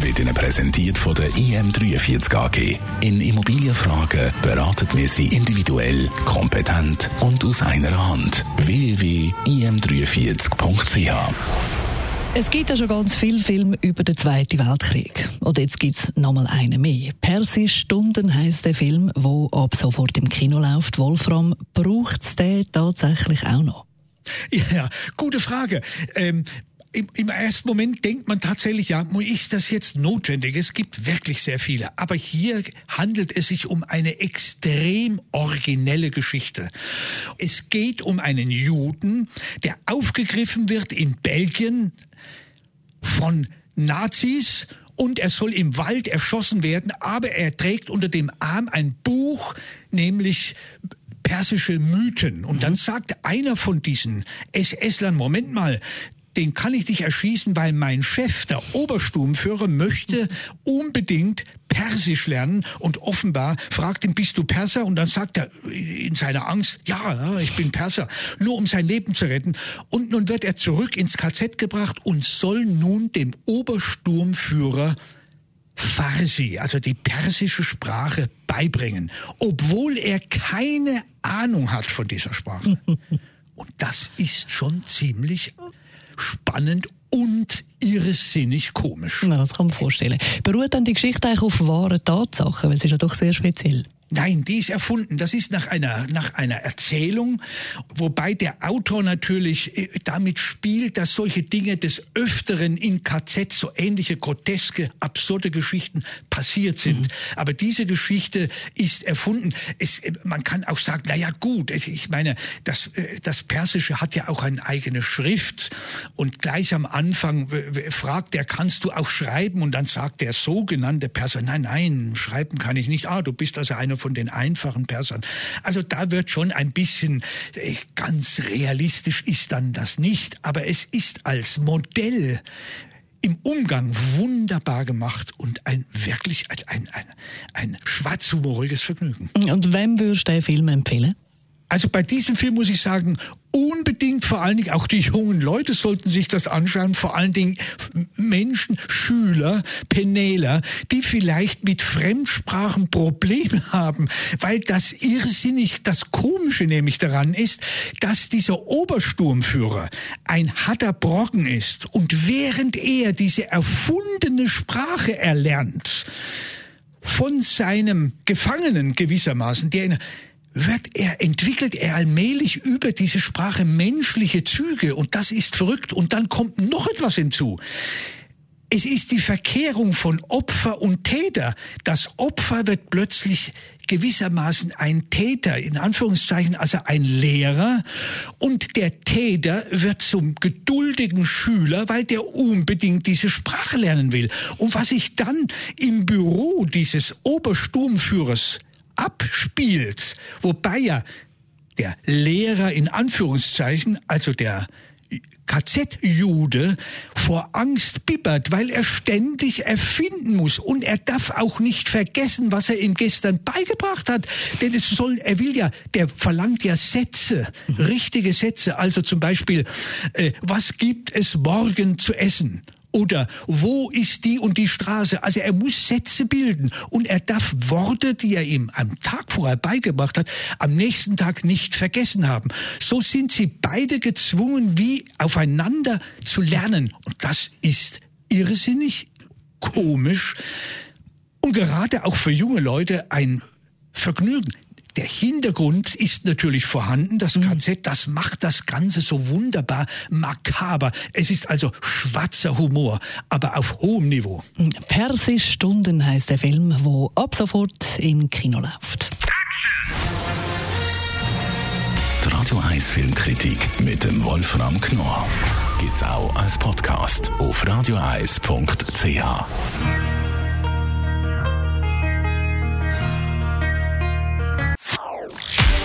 wird Ihnen präsentiert von der IM43 AG. In Immobilienfragen beraten wir Sie individuell, kompetent und aus einer Hand. www.im43.ch es gibt ja schon ganz viele Filme über den Zweiten Weltkrieg. Und jetzt gibt es nochmal einen mehr. Persisch Stunden heisst der Film, wo ab sofort im Kino läuft. Wolfram, braucht es den tatsächlich auch noch? Ja, gute Frage. Ähm, im, im, ersten Moment denkt man tatsächlich, ja, ist das jetzt notwendig? Es gibt wirklich sehr viele. Aber hier handelt es sich um eine extrem originelle Geschichte. Es geht um einen Juden, der aufgegriffen wird in Belgien von Nazis und er soll im Wald erschossen werden, aber er trägt unter dem Arm ein Buch, nämlich persische Mythen. Und dann mhm. sagt einer von diesen SS-Lern, Moment mal, den kann ich nicht erschießen, weil mein Chef, der Obersturmführer, möchte unbedingt Persisch lernen und offenbar fragt ihn, bist du Perser? Und dann sagt er in seiner Angst, ja, ich bin Perser, nur um sein Leben zu retten. Und nun wird er zurück ins KZ gebracht und soll nun dem Obersturmführer Farsi, also die persische Sprache, beibringen, obwohl er keine Ahnung hat von dieser Sprache. Und das ist schon ziemlich spannend und irrsinnig komisch. Na, das kann man vorstellen. Beruht dann die Geschichte eigentlich auf wahren Tatsachen? Weil es ist ja doch sehr speziell. Nein, die ist erfunden. Das ist nach einer, nach einer Erzählung, wobei der Autor natürlich äh, damit spielt, dass solche Dinge des Öfteren in KZ so ähnliche groteske, absurde Geschichten passiert sind. Mhm. Aber diese Geschichte ist erfunden. Es, äh, man kann auch sagen, na ja, gut, ich meine, das, äh, das Persische hat ja auch eine eigene Schrift und gleich am Anfang fragt er, kannst du auch schreiben? Und dann sagt der sogenannte Perser, nein, nein, schreiben kann ich nicht. Ah, du bist also einer von den einfachen Persern. Also da wird schon ein bisschen, äh, ganz realistisch ist dann das nicht, aber es ist als Modell im Umgang wunderbar gemacht und ein wirklich ein, ein, ein schwarzhumoriges Vergnügen. Und wem würdest du den Film empfehlen? Also bei diesem Film muss ich sagen, unbedingt vor allen Dingen auch die jungen Leute sollten sich das anschauen, vor allen Dingen Menschen, Schüler, Penäler, die vielleicht mit Fremdsprachen Probleme haben, weil das irrsinnig, das Komische nämlich daran ist, dass dieser Obersturmführer ein harter Brocken ist und während er diese erfundene Sprache erlernt, von seinem Gefangenen gewissermaßen, der in wird er, entwickelt er allmählich über diese Sprache menschliche Züge und das ist verrückt und dann kommt noch etwas hinzu. Es ist die Verkehrung von Opfer und Täter. Das Opfer wird plötzlich gewissermaßen ein Täter, in Anführungszeichen, also ein Lehrer, und der Täter wird zum geduldigen Schüler, weil der unbedingt diese Sprache lernen will. Und was sich dann im Büro dieses Obersturmführers abspielt, wobei ja der Lehrer in Anführungszeichen, also der KZ-Jude vor Angst bibbert, weil er ständig erfinden muss. Und er darf auch nicht vergessen, was er ihm gestern beigebracht hat, denn es soll, er will ja, der verlangt ja Sätze, richtige Sätze, also zum Beispiel, äh, was gibt es morgen zu essen? Oder wo ist die und die Straße? Also er muss Sätze bilden und er darf Worte, die er ihm am Tag vorher beigebracht hat, am nächsten Tag nicht vergessen haben. So sind sie beide gezwungen, wie aufeinander zu lernen. Und das ist irrsinnig, komisch und gerade auch für junge Leute ein Vergnügen der Hintergrund ist natürlich vorhanden, das mhm. KZ, das macht das Ganze so wunderbar makaber. Es ist also schwarzer Humor, aber auf hohem Niveau. Persisch Stunden heißt der Film, wo ab sofort im Kino läuft. Die Radio 1 Filmkritik mit dem Wolfram Knorr gibt's auch als Podcast auf radioeis.ch.